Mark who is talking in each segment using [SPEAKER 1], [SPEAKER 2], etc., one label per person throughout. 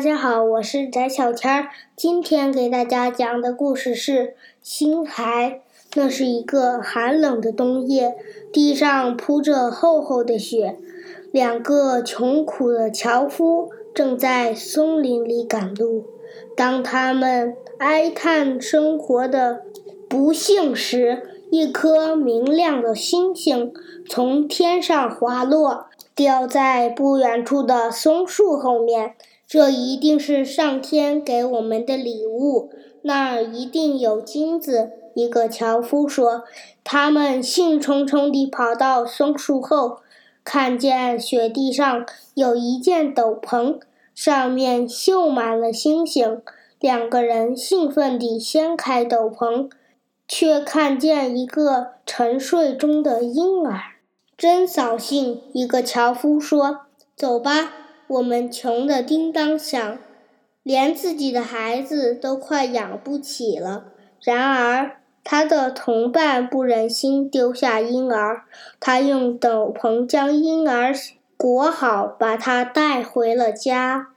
[SPEAKER 1] 大家好，我是翟小天儿。今天给大家讲的故事是《星海》。那是一个寒冷的冬夜，地上铺着厚厚的雪。两个穷苦的樵夫正在松林里赶路。当他们哀叹生活的不幸时，一颗明亮的星星从天上滑落，掉在不远处的松树后面。这一定是上天给我们的礼物，那儿一定有金子。一个樵夫说：“他们兴冲冲地跑到松树后，看见雪地上有一件斗篷，上面绣满了星星。两个人兴奋地掀开斗篷，却看见一个沉睡中的婴儿。真扫兴！”一个樵夫说：“走吧。”我们穷的叮当响，连自己的孩子都快养不起了。然而，他的同伴不忍心丢下婴儿，他用斗篷将婴儿裹好，把他带回了家。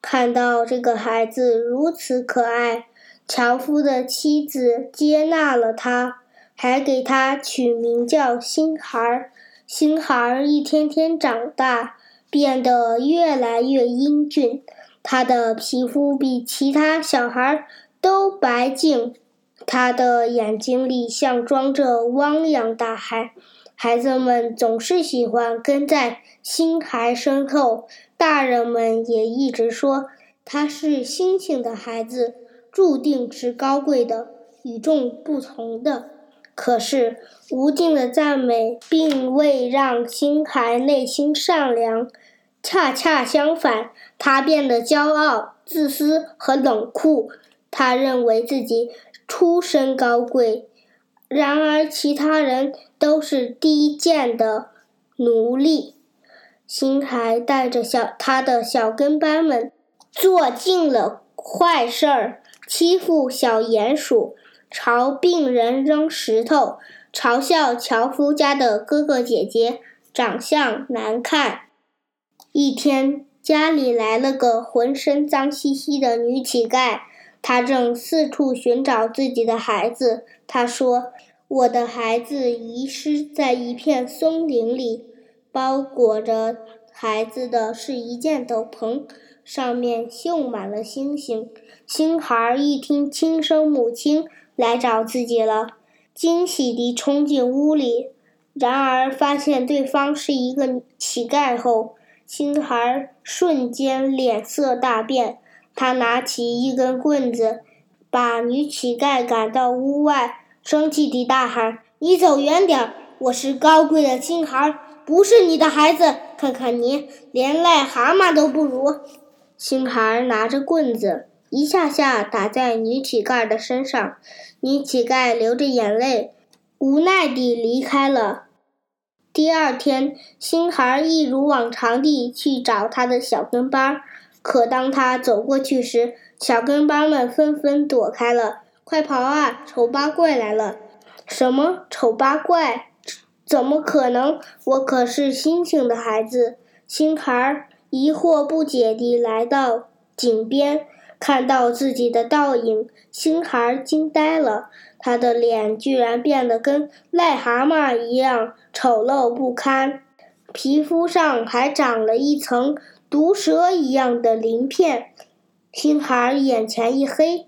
[SPEAKER 1] 看到这个孩子如此可爱，樵夫的妻子接纳了他，还给他取名叫星孩儿。星孩儿一天天长大。变得越来越英俊，他的皮肤比其他小孩都白净，他的眼睛里像装着汪洋大海。孩子们总是喜欢跟在星孩身后，大人们也一直说他是星星的孩子，注定是高贵的、与众不同的。可是，无尽的赞美并未让星孩内心善良。恰恰相反，他变得骄傲、自私和冷酷。他认为自己出身高贵，然而其他人都是低贱的奴隶。星海带着小他的小跟班们做尽了坏事儿，欺负小鼹鼠，朝病人扔石头，嘲笑樵夫家的哥哥姐姐长相难看。一天，家里来了个浑身脏兮兮的女乞丐，她正四处寻找自己的孩子。她说：“我的孩子遗失在一片松林里，包裹着孩子的是一件斗篷，上面绣满了星星。”星孩一听亲生母亲来找自己了，惊喜地冲进屋里，然而发现对方是一个乞丐后。星孩瞬间脸色大变，他拿起一根棍子，把女乞丐赶到屋外，生气地大喊：“你走远点！我是高贵的星孩，不是你的孩子！看看你，连癞蛤蟆都不如！”星孩拿着棍子，一下下打在女乞丐的身上，女乞丐流着眼泪，无奈地离开了。第二天，星孩一如往常地去找他的小跟班，可当他走过去时，小跟班们纷纷躲开了。快跑啊！丑八怪来了！什么丑八怪？怎么可能？我可是星星的孩子！星孩疑惑不解地来到井边，看到自己的倒影，星孩惊呆了。他的脸居然变得跟癞蛤蟆一样丑陋不堪，皮肤上还长了一层毒蛇一样的鳞片。星孩眼前一黑，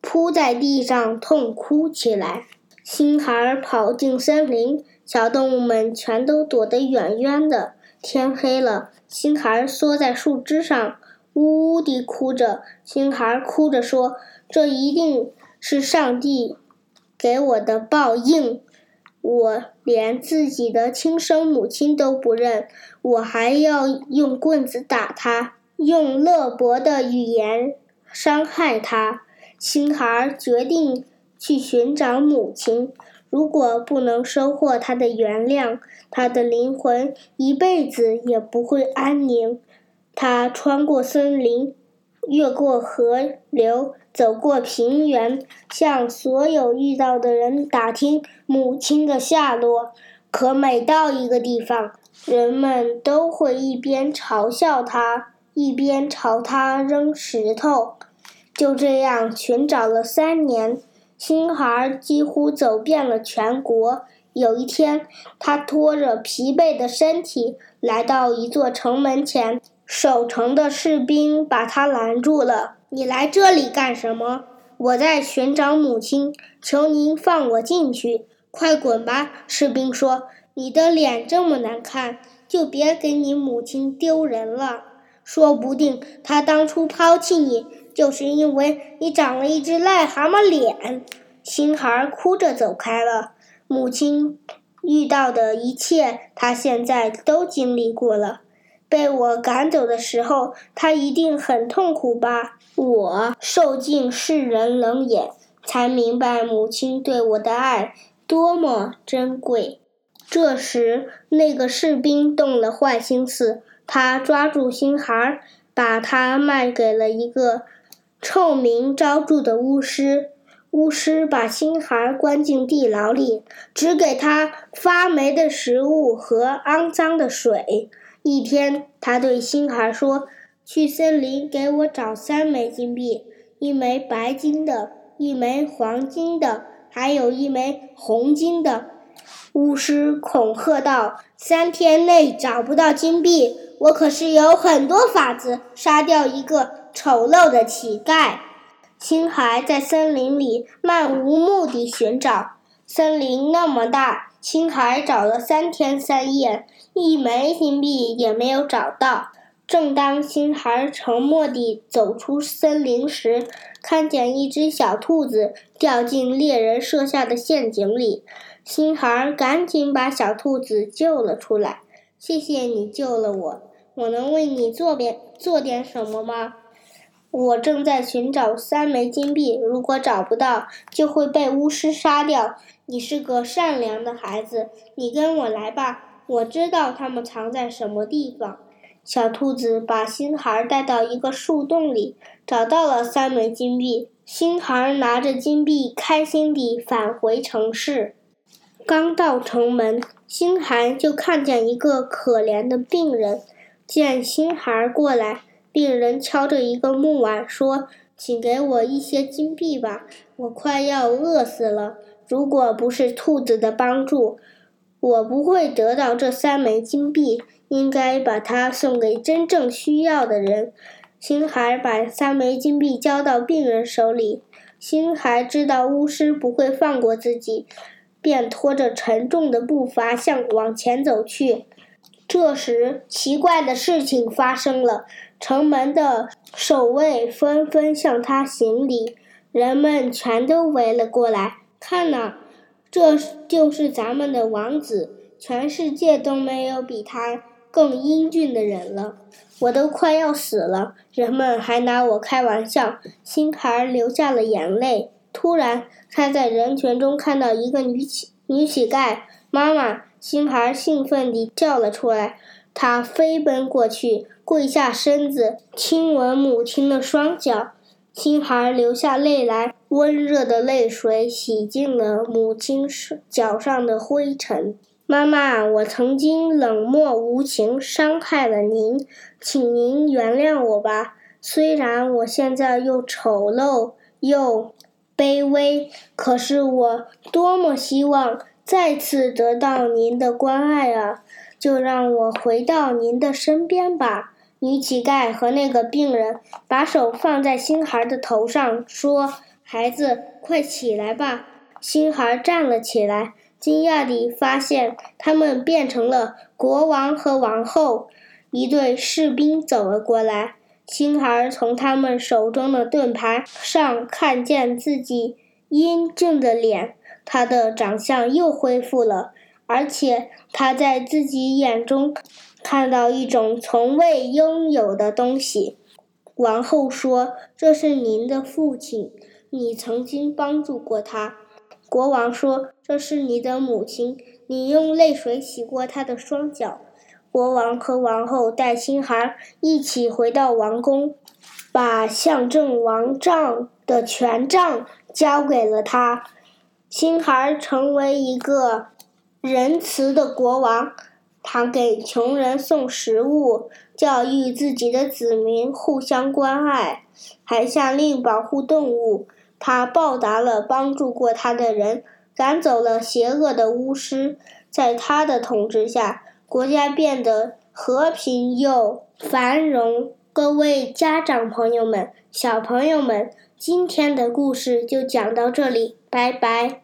[SPEAKER 1] 扑在地上痛哭起来。星孩跑进森林，小动物们全都躲得远远的。天黑了，星孩缩在树枝上，呜呜地哭着。星孩哭着说：“这一定是上帝。”给我的报应，我连自己的亲生母亲都不认，我还要用棍子打他，用勒薄的语言伤害他。星孩决定去寻找母亲，如果不能收获他的原谅，他的灵魂一辈子也不会安宁。他穿过森林。越过河流，走过平原，向所有遇到的人打听母亲的下落。可每到一个地方，人们都会一边嘲笑他，一边朝他扔石头。就这样寻找了三年，星孩几乎走遍了全国。有一天，他拖着疲惫的身体来到一座城门前，守城的士兵把他拦住了。“你来这里干什么？”“我在寻找母亲，求您放我进去。”“快滚吧！”士兵说。“你的脸这么难看，就别给你母亲丢人了。说不定她当初抛弃你，就是因为你长了一只癞蛤蟆脸。”星孩哭着走开了。母亲遇到的一切，他现在都经历过了。被我赶走的时候，他一定很痛苦吧？我受尽世人冷眼，才明白母亲对我的爱多么珍贵。这时，那个士兵动了坏心思，他抓住星孩，把他卖给了一个臭名昭著的巫师。巫师把星孩关进地牢里，只给他发霉的食物和肮脏的水。一天，他对星孩说：“去森林给我找三枚金币，一枚白金的，一枚黄金的，还有一枚红金的。”巫师恐吓道：“三天内找不到金币，我可是有很多法子杀掉一个丑陋的乞丐。”星孩在森林里漫无目的寻找，森林那么大，星孩找了三天三夜，一枚金币也没有找到。正当星孩沉默地走出森林时，看见一只小兔子掉进猎人设下的陷阱里，星孩赶紧把小兔子救了出来。谢谢你救了我，我能为你做点做点什么吗？我正在寻找三枚金币，如果找不到，就会被巫师杀掉。你是个善良的孩子，你跟我来吧，我知道他们藏在什么地方。小兔子把星孩带到一个树洞里，找到了三枚金币。星孩拿着金币，开心地返回城市。刚到城门，星孩就看见一个可怜的病人，见星孩过来。病人敲着一个木碗说：“请给我一些金币吧，我快要饿死了。如果不是兔子的帮助，我不会得到这三枚金币。应该把它送给真正需要的人。”星孩把三枚金币交到病人手里。星孩知道巫师不会放过自己，便拖着沉重的步伐向往前走去。这时，奇怪的事情发生了。城门的守卫纷纷向他行礼，人们全都围了过来。看呐，这就是咱们的王子，全世界都没有比他更英俊的人了。我都快要死了，人们还拿我开玩笑。星孩流下了眼泪。突然，他在人群中看到一个女乞女乞丐，妈妈！星孩兴奋地叫了出来。他飞奔过去，跪下身子，亲吻母亲的双脚。星孩流下泪来，温热的泪水洗净了母亲脚上的灰尘。妈妈，我曾经冷漠无情，伤害了您，请您原谅我吧。虽然我现在又丑陋又卑微，可是我多么希望再次得到您的关爱啊！就让我回到您的身边吧，女乞丐和那个病人把手放在星孩的头上，说：“孩子，快起来吧。”星孩站了起来，惊讶地发现他们变成了国王和王后。一队士兵走了过来，星孩从他们手中的盾牌上看见自己英俊的脸，他的长相又恢复了。而且他在自己眼中看到一种从未拥有的东西。王后说：“这是您的父亲，你曾经帮助过他。”国王说：“这是你的母亲，你用泪水洗过她的双脚。”国王和王后带星孩一起回到王宫，把象征王杖的权杖交给了他。星孩成为一个。仁慈的国王，他给穷人送食物，教育自己的子民互相关爱，还下令保护动物。他报答了帮助过他的人，赶走了邪恶的巫师。在他的统治下，国家变得和平又繁荣。各位家长朋友们、小朋友们，今天的故事就讲到这里，拜拜。